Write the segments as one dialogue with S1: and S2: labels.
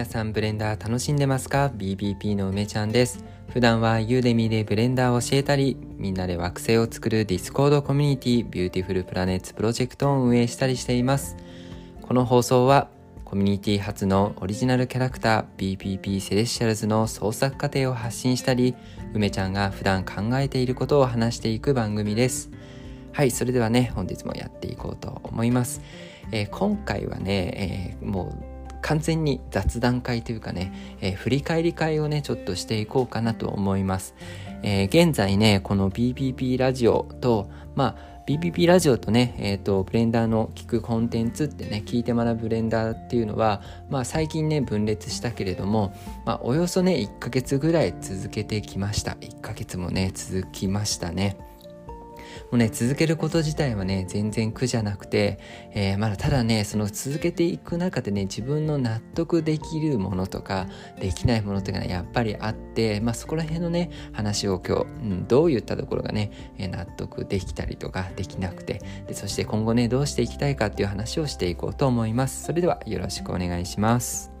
S1: 皆さんブレンダー楽しんでますか ? BPP の梅ちゃんです。普段は Udemy でブレンダーを教えたり、みんなで惑星を作る Discord コミュニティ Beautiful Planets Project を運営したりしています。この放送はコミュニティ初のオリジナルキャラクター BPP Celestials の創作過程を発信したり、梅ちゃんが普段考えていることを話していく番組です。はい、それではね、本日もやっていこうと思います。えー、今回はね、えー、もう完全に雑談会というかね、えー、振り返り会をね、ちょっとしていこうかなと思います。えー、現在ね、この BPP ラジオと、まあ、BPP ラジオとね、えっ、ー、と、ブレンダーの聞くコンテンツってね、聞いて学ぶブレンダーっていうのは、まあ最近ね、分裂したけれども、まあおよそね、1ヶ月ぐらい続けてきました。1ヶ月もね、続きましたね。もうね、続けること自体はね、全然苦じゃなくて、えー、まだただね、その続けていく中でね、自分の納得できるものとか、できないものというのがやっぱりあって、まあそこら辺のね、話を今日、うん、どういったところがね、納得できたりとかできなくて、でそして今後ね、どうしていきたいかっていう話をしていこうと思います。それではよろしくお願いします。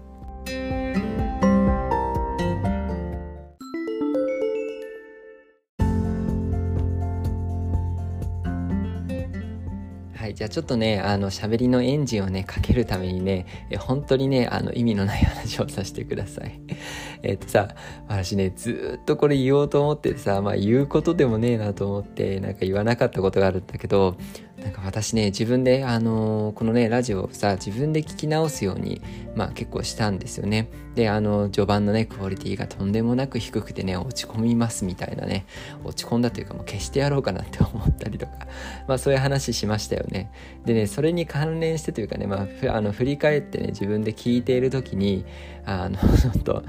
S1: じゃあちょっとね、あの、喋りのエンジンをね、かけるためにね、え本当にね、あの、意味のない話をさせてください。えっとさ、私ね、ずっとこれ言おうと思ってさ、まあ言うことでもねえなと思って、なんか言わなかったことがあるんだけど、なんか私ね自分であのー、このねラジオをさ自分で聞き直すようにまあ結構したんですよね。であの序盤のねクオリティがとんでもなく低くてね落ち込みますみたいなね。落ち込んだというかもう消してやろうかなって思ったりとか。まあそういう話しましたよね。でねそれに関連してというかねまああの振り返ってね自分で聞いている時にあの ちょっと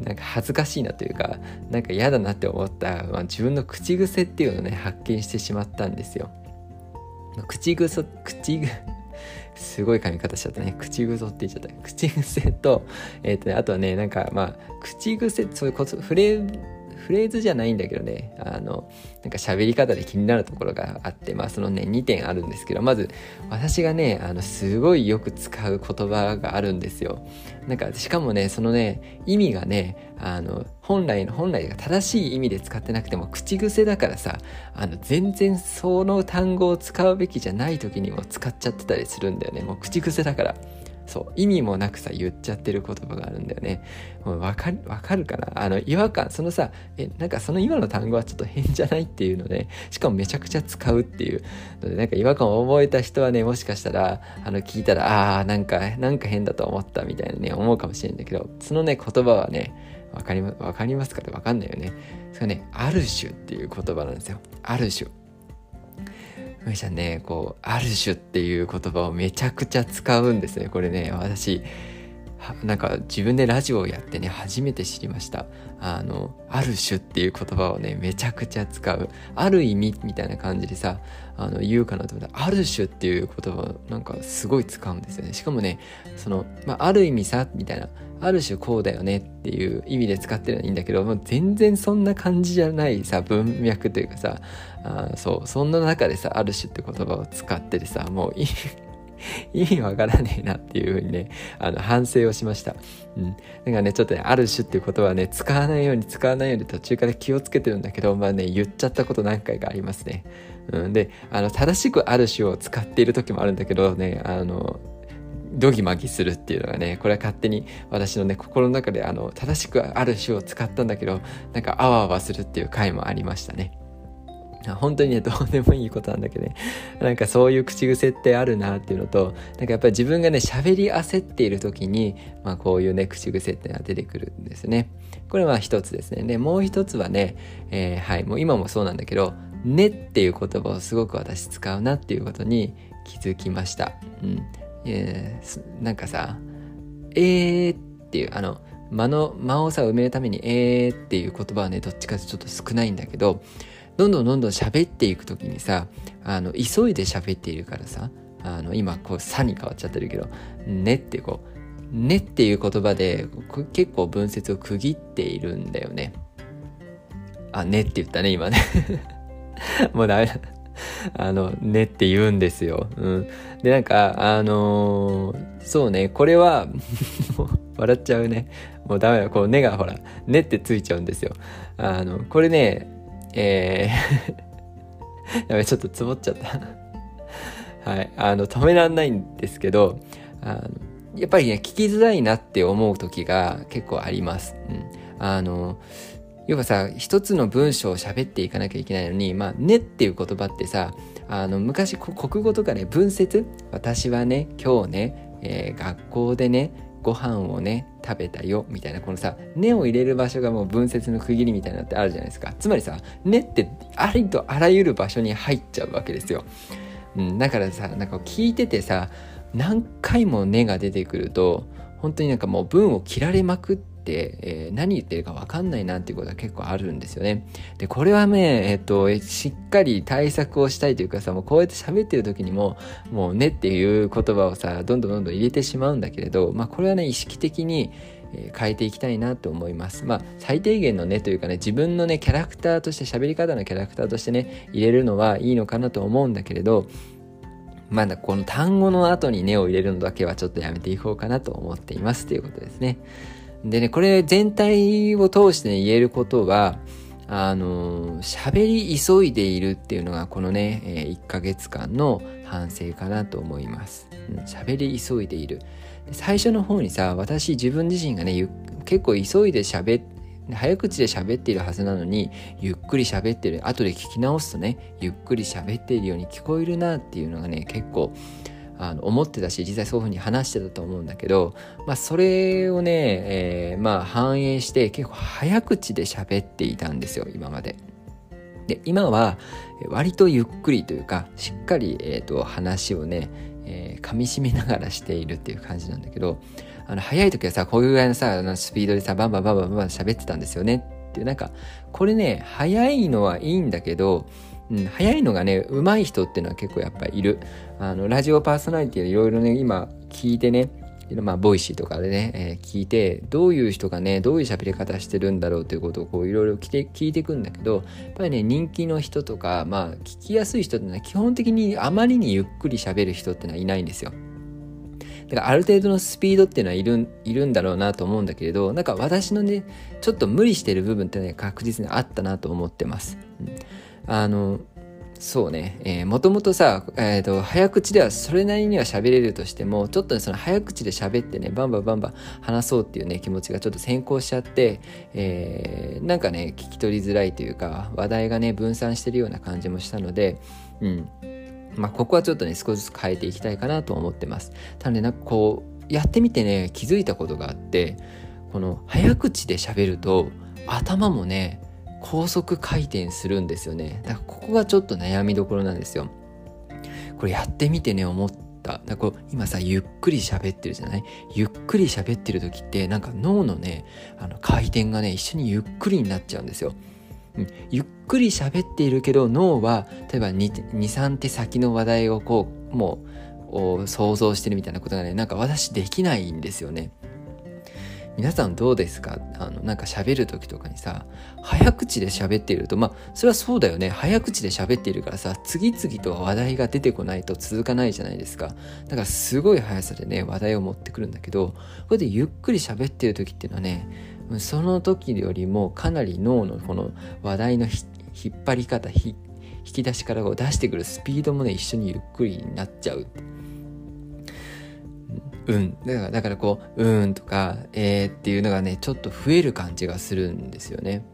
S1: なんか恥ずかしいなというかなんか嫌だなって思った、まあ、自分の口癖っていうのをね発見してしまったんですよ。口ぐそ口ぐすごい噛み方しちゃったね。口ぐそって言っちゃった。口癖と、えっ、ー、とね、あとはね、なんかまあ、口癖、そういうこと、フレフレーズじゃないんだけどね、あの、なんか喋り方で気になるところがあって、まあそのね、2点あるんですけど、まず、私がね、あの、すごいよく使う言葉があるんですよ。なんか、しかもね、そのね、意味がね、あの、本来の、本来が正しい意味で使ってなくても、口癖だからさ、あの、全然その単語を使うべきじゃない時にも使っちゃってたりするんだよね。もう口癖だから。そう意味もなくさ言っちゃってる言葉があるんだよね。もうわかるわかるかな？あの違和感そのさえなんかその今の単語はちょっと変じゃないっていうのでしかもめちゃくちゃ使うっていうのでなんか違和感を覚えた人はねもしかしたらあの聞いたらああなんかなんか変だと思ったみたいなね思うかもしれないんだけどそのね言葉はねわかりわかりますかってわかんないよね。それねある種っていう言葉なんですよ。ある種。ふみちゃんねこう「ある種」っていう言葉をめちゃくちゃ使うんですねこれね。私なんか自分でラジオをやってね初めて知りました。あの「ある種」っていう言葉をねめちゃくちゃ使う。ある意味みたいな感じでさあの言うかなと思ったら「ある種」っていう言葉をなんかすごい使うんですよね。しかもねその、まあ、ある意味さみたいなある種こうだよねっていう意味で使ってるのはいいんだけどもう全然そんな感じじゃないさ文脈というかさあそうそんな中でさある種って言葉を使っててさもう 意味わからねえなっていうふうにね、あの、反省をしました。うん。だかね、ちょっとね、ある種っていう言葉はね、使わないように使わないように途中から気をつけてるんだけど、まあね、言っちゃったこと何回かありますね。うん。で、あの、正しくある種を使っている時もあるんだけどね、あの、ドギマギするっていうのがね、これは勝手に私のね、心の中であの、正しくある種を使ったんだけど、なんかあわあわするっていう回もありましたね。本当にね、どうでもいいことなんだけどね。なんかそういう口癖ってあるなっていうのと、なんかやっぱり自分がね、喋り焦っている時に、まあこういうね、口癖ってのが出てくるんですね。これは一つですね。で、もう一つはね、えー、はい、もう今もそうなんだけど、ねっていう言葉をすごく私使うなっていうことに気づきました。うん。えー、なんかさ、えーっていう、あの、間の、間をさ、埋めるために、えーっていう言葉はね、どっちかとちょっと少ないんだけど、どんどんどんどん喋っていく時にさあの急いで喋っているからさあの今こう「さ」に変わっちゃってるけど「ね」ってこう「ね」っていう言葉で結構文節を区切っているんだよね。あ、ねって言ったね、今ね。もうダメだ。あの、ねって言うんですよ。うん。で、なんか、あのー、そうね、これは 笑っちゃうね。もうダメだ。こう、根がほら、根ってついちゃうんですよ。あの、これね、えー やべ、ちょっとつぼっちゃった はい。あの、止めらんないんですけど、あの、やっぱりね、聞きづらいなって思う時が結構あります。うん。あの、要はさ、一つの文章を喋っていかなきゃいけないのに、まあ、ねっていう言葉ってさ、あの、昔、国語とかね、文節？私はね、今日ね、えー、学校でね、ご飯をね、食べたよ、みたいな、このさ、ねを入れる場所がもう文節の区切りみたいなのってあるじゃないですか。つまりさ、ねってありとあらゆる場所に入っちゃうわけですよ。うん、だからさ、なんか聞いててさ、何回もねが出てくると、本当になんかもう文を切られまくって、えー、何言ってるか分かんないなっていうことは結構あるんですよね。で、これはね、えっと、しっかり対策をしたいというかさ、もうこうやって喋ってる時にも、もうねっていう言葉をさ、どんどんどんどん入れてしまうんだけれど、まあこれはね、意識的に、変えていきたいなと思います。まあ、最低限のね、というかね、自分のね、キャラクターとして、喋り方のキャラクターとしてね、入れるのはいいのかなと思うんだけれど、まだこの単語の後に根を入れるのだけはちょっとやめていこうかなと思っていますということですね。でね、これ全体を通してね、言えることは、あの、喋り急いでいるっていうのがこのね、え、1ヶ月間の反省かなと思います。喋、うん、り急いでいる。最初の方にさ、私自分自身がね、結構急いで喋って、早口で喋っているはずなのにゆっくり喋ってる後で聞き直すとねゆっくり喋っているように聞こえるなっていうのがね結構あの思ってたし実際そういうふうに話してたと思うんだけど、まあ、それをね、えー、まあ反映して結構早口で喋っていたんですよ今まで。で今は割とゆっくりというかしっかり、えーと、話をね、えー、噛みしめながらしているっていう感じなんだけどあの早い時はさこういうぐらいのさあのスピードでさバンバンバンバンバン喋ってたんですよねっていうなんかこれね早いのはいいんだけどうん、早いのがね、上手い人っていうのは結構やっぱいる。あの、ラジオパーソナリティでいろいろね、今聞いてね、まあ、 Voicy とかでね、えー、聞いて、どういう人がね、どういう喋り方してるんだろうということをこういろいろ聞いていていくんだけど、やっぱりね、人気の人とか、まあ、聞きやすい人ってのは基本的にあまりにゆっくり喋る人ってのはいないんですよ。だからある程度のスピードっていうのはいるいるんだろうなと思うんだけれど、なんか私のね、ちょっと無理してる部分ってね、確実にあったなと思ってます。うんあの、そうね、えー、もともとさ、えーと、早口ではそれなりには喋れるとしてもちょっとねその早口で喋ってねバンバンバンバン話そうっていうね気持ちがちょっと先行しちゃって、えー、なんかね聞き取りづらいというか話題がね分散してるような感じもしたのでうん。まあここはちょっとね少しずつ変えていきたいかなと思ってます。ただねなんかこうやってみてね気づいたことがあってこの早口で喋ると頭もね高速回転するんですよね。だからここがちょっと悩みどころなんですよ。これやってみてね思った。だこう今さゆっくり喋ってるじゃない？ゆっくり喋ってる時ってなんか脳のねあの回転がね一緒にゆっくりになっちゃうんですよ。ゆっくり喋っているけど脳は例えば23手先の話題をこうもう想像してるみたいなことがねなんか私できないんですよね。皆さんどうですか？あの、なんか喋る時とかにさ、早口で喋っていると、まあ、それはそうだよね。早口で喋っているからさ、次々と話題が出てこないと続かないじゃないですか。だからすごい速さでね、話題を持ってくるんだけど、これでゆっくり喋ってる時っていうのはね、その時よりもかなり脳のこの話題の引っ張り方、引き出しからを出してくるスピードもね、一緒にゆっくりになっちゃう。うん。だから、だからこう、うんとか、えーっていうのがね、ちょっと増える感じがするんですよね。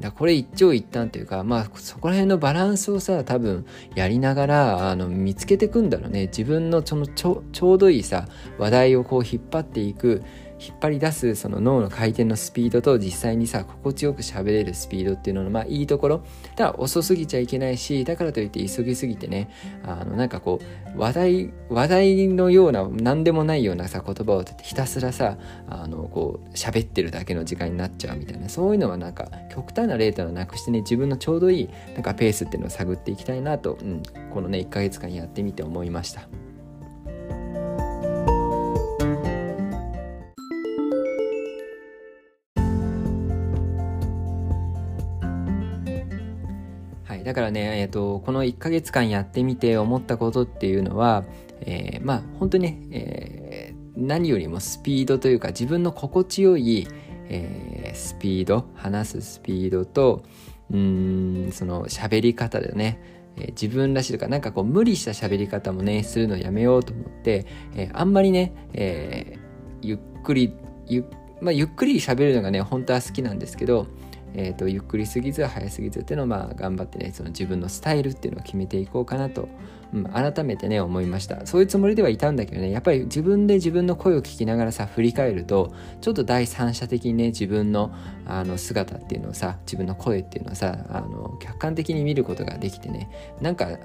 S1: だこれ一長一短というか、まあそこら辺のバランスをさ、多分やりながら、あの、見つけていくんだろうね。自分のそのちょうどいいさ、話題をこう引っ張っていく、引っ張り出すその脳の回転のスピードと実際にさ心地よく喋れるスピードっていうののまあいいところただ遅すぎちゃいけないしだからといって急ぎすぎてねあのなんかこう話題話題のような何でもないようなさ言葉をひたすらさあのこう喋ってるだけの時間になっちゃうみたいなそういうのはなんか極端な例というのはなくしてね自分のちょうどいいなんかペースっていうのを探っていきたいなと、うん、このね1ヶ月間やってみて思いました。だからね、えーと、この1ヶ月間やってみて思ったことっていうのは、えー、まあ本当にね、えー、何よりもスピードというか自分の心地よい、えー、スピード話すスピードとうんその喋り方でね、自分らしいとかなんかこう無理した喋り方もねするのやめようと思って、えー、あんまりね、えゆっくりゆ,、まあ、ゆっくり喋るのがね本当は好きなんですけどえーと、ゆっくりすぎず早すぎずっていうのをまあ頑張ってねその自分のスタイルっていうのを決めていこうかなと、うん、改めてね思いました。そういうつもりではいたんだけどねやっぱり自分で自分の声を聞きながらさ振り返るとちょっと第三者的にね自分のあの姿っていうのをさ自分の声っていうのをさあの客観的に見ることができてねなんか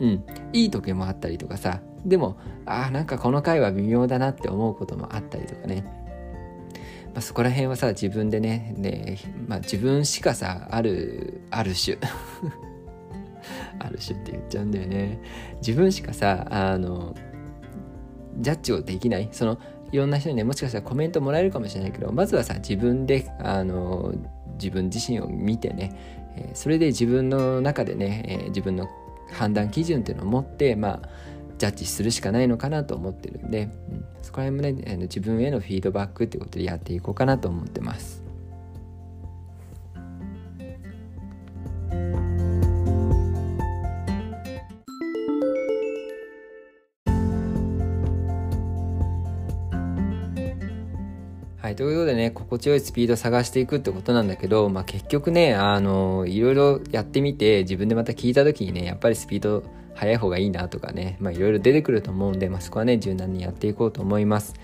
S1: うん、いい時もあったりとかさでもああなんかこの回は微妙だなって思うこともあったりとかね。まあ、そこら辺はさ自分でねね、まあ、自分しかさあるある種 ある種って言っちゃうんだよね。自分しかさあのジャッジをできない。そのいろんな人にねもしかしたらコメントもらえるかもしれないけどまずはさ自分であの自分自身を見てね、え、それで自分の中でね、え、自分の判断基準っていうのを持ってまあジャッジするしかないのかなと思ってるんで、うん、そこら辺もね自分へのフィードバックってことでやっていこうかなと思ってます。はい、ということでね心地よいスピード探していくってことなんだけど、まあ、結局ねあのいろいろやってみて自分でまた聞いた時にねやっぱりスピード早い方がいいなとかね、まあいろいろ出てくると思うんで、まあそこはね、柔軟にやっていこうと思います。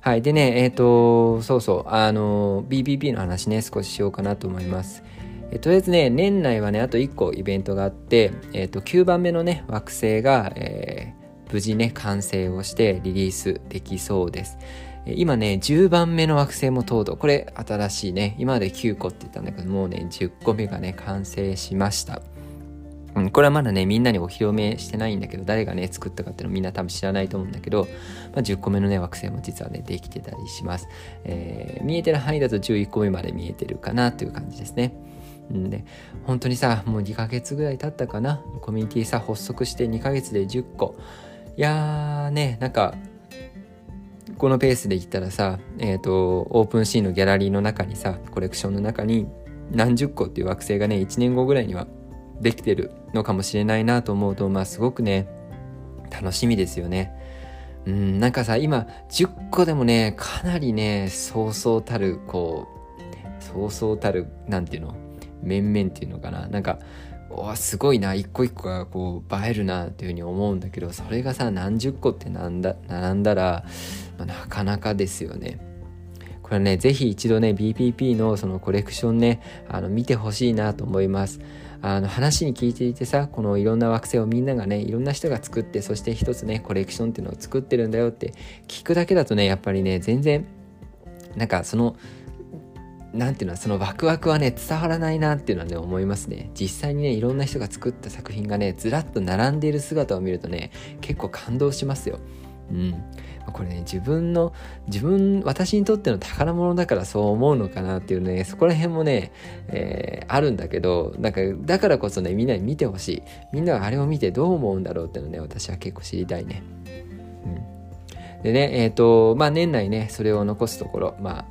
S1: はい。でね、えっ、ー、と、そうそう、あの、BBP の話ね、少ししようかなと思います。えとりあえずね、年内はね、あと1個イベントがあって、えっ、ー、と、9番目のね、惑星が、えー、無事ね、完成をしてリリースできそうです。今ね、10番目の惑星もとうとう、これ新しいね、今まで9個って言ったんだけど、もうね、10個目がね、完成しました。うん、これはまだね、みんなにお披露目してないんだけど、誰がね、作ったかっていうのみんな多分知らないと思うんだけど、まあ、10個目のね、惑星も実はね、できてたりします。えー、見えてる範囲だと11個目まで見えてるかなという感じですね。んで、本当にさ、もう2ヶ月ぐらい経ったかな？コミュニティさ、発足して2ヶ月で10個。いやーね、なんか、このペースで言ったらさ、えっ、ー、と、オープンシーンのギャラリーの中にさ、コレクションの中に何十個っていう惑星がね、1年後ぐらいにはできてるのかもしれないなと思うとまあすごくね楽しみですよね。うん、なんかさ今10個でもねかなりねそうそうたるこうそうそうたるなんていうの？面々っていうのかな？なんかおすごいな一個一個がこう映えるなっていうふうに思うんだけどそれがさ何十個ってなんだ並んだら、まあ、なかなかですよね。これね、ぜひ一度ね、BPP のそのコレクションね、あの見てほしいなと思います。あの話に聞いていてさこのいろんな惑星をみんながねいろんな人が作ってそして一つねコレクションっていうのを作ってるんだよって聞くだけだとねやっぱりね全然なんかそのなんていうのそのワクワクはね伝わらないなっていうのはね思いますね。実際にねいろんな人が作った作品がねずらっと並んでいる姿を見るとね結構感動しますよ。うんこれね自分の自分私にとっての宝物だからそう思うのかなっていうねそこら辺もね、えー、あるんだけどなんかだからこそねみんなに見てほしいみんながあれを見てどう思うんだろうっていうのね私は結構知りたいね。うん、でねえっ、ー、とまあ年内ねそれを残すところまあ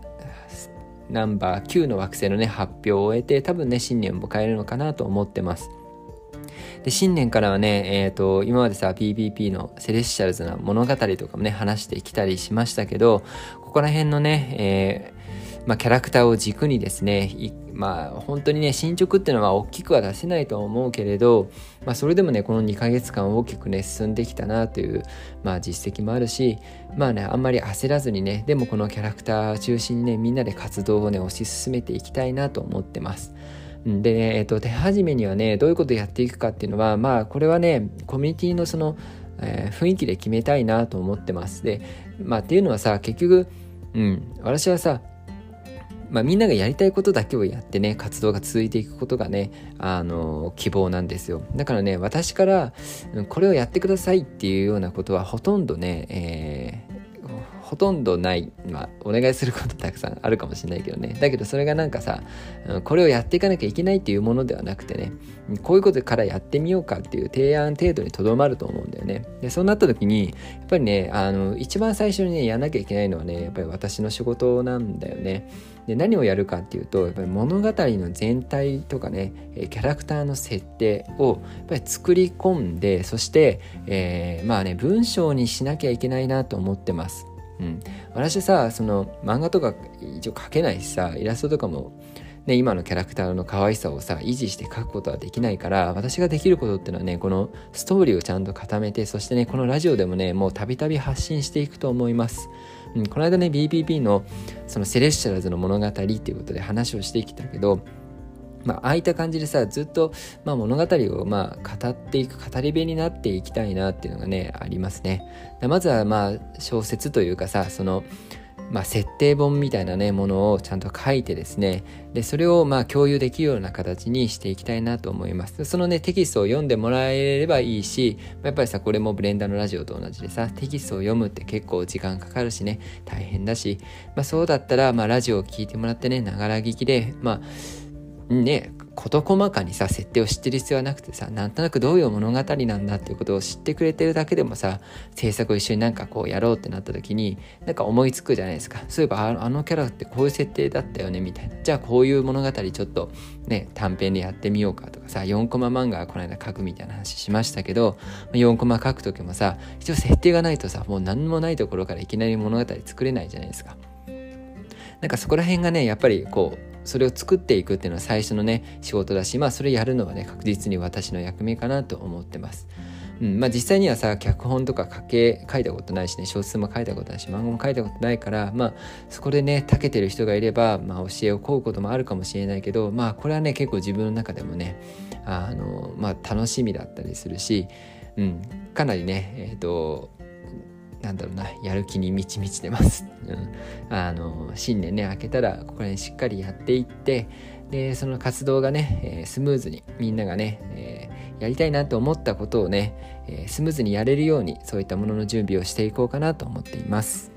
S1: ナンバー9の惑星のね発表を終えて多分ね新年を迎えるのかなと思ってます。で、新年からはね、えっ、ー、と、今までさ、PPP のセレッシャルズな物語とかもね、話してきたりしましたけど、ここら辺のね、えー、まあ、キャラクターを軸にですね、まあ、本当にね、進捗っていうのは大きくは出せないと思うけれど、まあ、それでもね、この2ヶ月間大きくね、進んできたなという、まあ、実績もあるし、まあね、あんまり焦らずにね、でもこのキャラクター中心にね、みんなで活動をね、推し進めていきたいなと思ってます。でね、えっと、手始めにはね、どういうことをやっていくかっていうのは、まあ、これはね、コミュニティのその、えー、雰囲気で決めたいなと思ってます。で、まあ、っていうのはさ、結局、うん、私はさ、まあ、みんながやりたいことだけをやってね、活動が続いていくことがね、あの、希望なんですよ。だからね、私から、これをやってくださいっていうようなことはほとんどね、えーほとんどない、まあ、お願いすることたくさんあるかもしれないけどね。だけどそれがなんかさこれをやっていかなきゃいけないっていうものではなくてねこういうことからやってみようかっていう提案程度にとどまると思うんだよね。でそうなった時にやっぱりねあの一番最初にねやんなきゃいけないのはねやっぱり私の仕事なんだよね。で何をやるかっていうとやっぱり物語の全体とかねキャラクターの設定をやっぱり作り込んでそして、えー、まあね文章にしなきゃいけないなと思ってます。うん、私さその漫画とか一応描けないしさイラストとかもね、今のキャラクターの可愛さをさ維持して描くことはできないから私ができることっていうのはねこのストーリーをちゃんと固めてそしてねこのラジオでもねもうたびたび発信していくと思います。うん、この間ね BPP のそのセレッシャルズの物語っていうことで話をしてきたけどまあ、あいった感じでさずっと、まあ、物語をまあ語っていく語り部になっていきたいなっていうのがねありますね。まずはまあ小説というかさそのまあ、設定本みたいなねものをちゃんと書いてですねでそれをまあ共有できるような形にしていきたいなと思いますそのねテキストを読んでもらえればいいしやっぱりさこれもブレンダーのラジオと同じでさテキストを読むって結構時間かかるしね大変だし、まあ、そうだったらまあラジオを聴いてもらってねながら聞きでまあね事細かにさ設定を知ってる必要はなくてさなんとなくどういう物語なんだっていうことを知ってくれてるだけでもさ制作を一緒になんかこうやろうってなった時になんか思いつくじゃないですかそういえばあのキャラってこういう設定だったよねみたいなじゃあこういう物語ちょっとね短編でやってみようかとかさ4コマ漫画この間書くみたいな話しましたけど4コマ書く時もさ一応設定がないとさもう何もないところからいきなり物語作れないじゃないですか。なんかそこら辺がねやっぱりこうそれを作っていくっていうのは最初のね仕事だしまあそれやるのはね確実に私の役目かなと思ってます。うんまあ、実際にはさ脚本とか書け書いたことないしね小説も書いたことないし漫画も書いたことないからまあそこでね長けてる人がいれば、まあ、教えを請うこともあるかもしれないけどまあこれはね結構自分の中でもねあの、まあ、楽しみだったりするし、うん、かなりねえっ、ー、となんだろうなやる気に満ち満ちてます、うん、あの新年ね明けたらここら辺しっかりやっていってでその活動がね、えー、スムーズにみんながね、えー、やりたいなと思ったことをね、えー、スムーズにやれるようにそういったものの準備をしていこうかなと思っています。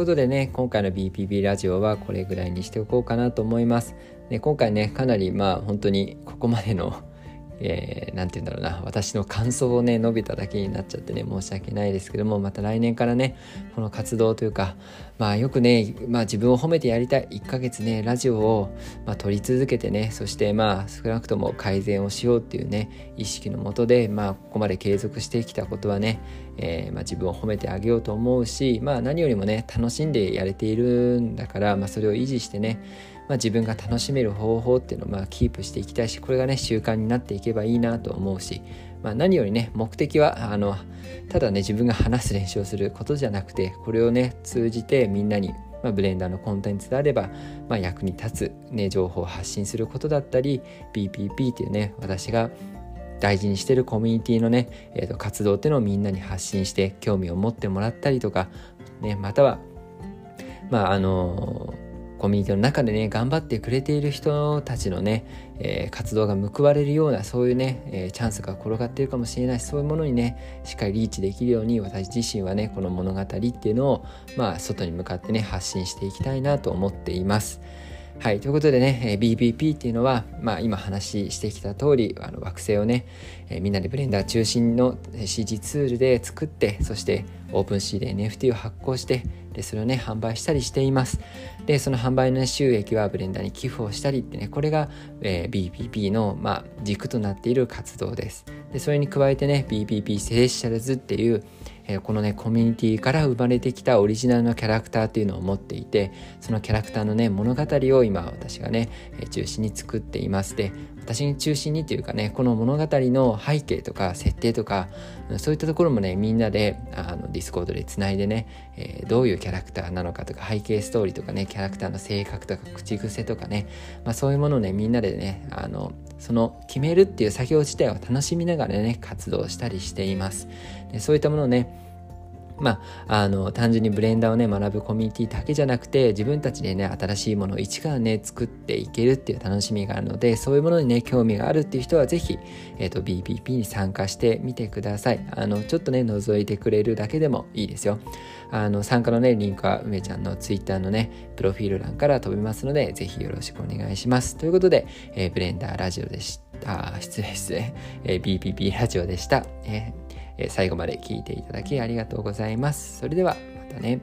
S1: ことでね、今回の BPB ラジオはこれぐらいにしておこうかなと思います。で今回ね、かなりまあ本当にここまでのえー、て言うんだろうな。私の感想をね述べただけになっちゃってね申し訳ないですけどもまた来年からねこの活動というかまあよくね、まあ、自分を褒めてやりたい。1ヶ月ねラジオを、まあ、撮り続けてねそしてまあ少なくとも改善をしようっていうね意識のもとでまあここまで継続してきたことはね、えーまあ、自分を褒めてあげようと思うしまあ何よりもね楽しんでやれているんだから、まあ、それを維持してねまあ、自分が楽しめる方法っていうのをまあキープしていきたいしこれがね習慣になっていけばいいなと思うし、まあ、何よりね目的はあのただね自分が話す練習をすることじゃなくてこれをね通じてみんなにまあ、ブレンダーのコンテンツであれば、まあ、役に立つ、ね、情報を発信することだったり BPP っていうね私が大事にしてるコミュニティのね、えー、と活動っていうのをみんなに発信して興味を持ってもらったりとか、ね、またはまああのーコミュニティの中でね頑張ってくれている人たちのね、えー、活動が報われるようなそういうね、えー、チャンスが転がっているかもしれないしそういうものにねしっかりリーチできるように私自身はねこの物語っていうのをまあ外に向かってね発信していきたいなと思っています。はい。ということでね、 BPP っていうのは、まあ今話してきた通り、あの惑星をね、えみんなでブレンダー中心の CG ツールで作って、そして OpenSea で NFT を発行して、でそれをね販売したりしていますでその販売の収益はブレンダーに寄付をしたりってねこれが、えー、BPP の、まあ、軸となっている活動ですでそれに加えてね BPP セレッシャルズっていうえこのねコミュニティから生まれてきたオリジナルのキャラクターっていうのを持っていてそのキャラクターのね物語を今私がね、え中心に作っています。で私に中心にというかねこの物語の背景とか設定とかそういったところもねみんなであのディスコードでつないでね、えー、どういうキャラクターなのかとか背景ストーリーとかねキャラクターの性格とか口癖とかね、まあ、そういうものをねみんなでねあのその決めるっていう作業自体を楽しみながらね活動したりしています。でそういったものをねまあ、あの単純にブレンダーをね学ぶコミュニティだけじゃなくて自分たちでね新しいものを一からね作っていけるっていう楽しみがあるのでそういうものにね興味があるっていう人は是非、えーと、BPP に参加してみてください。あのちょっとね覗いてくれるだけでもいいですよ。あの参加のねリンクは梅ちゃんの Twitter のねプロフィール欄から飛びますので是非よろしくお願いします。ということで、えー、ブレンダーラジオでした。失礼失礼、えー、BPP ラジオでした、えーえ最後まで聞いていただきありがとうございます。それではまたね。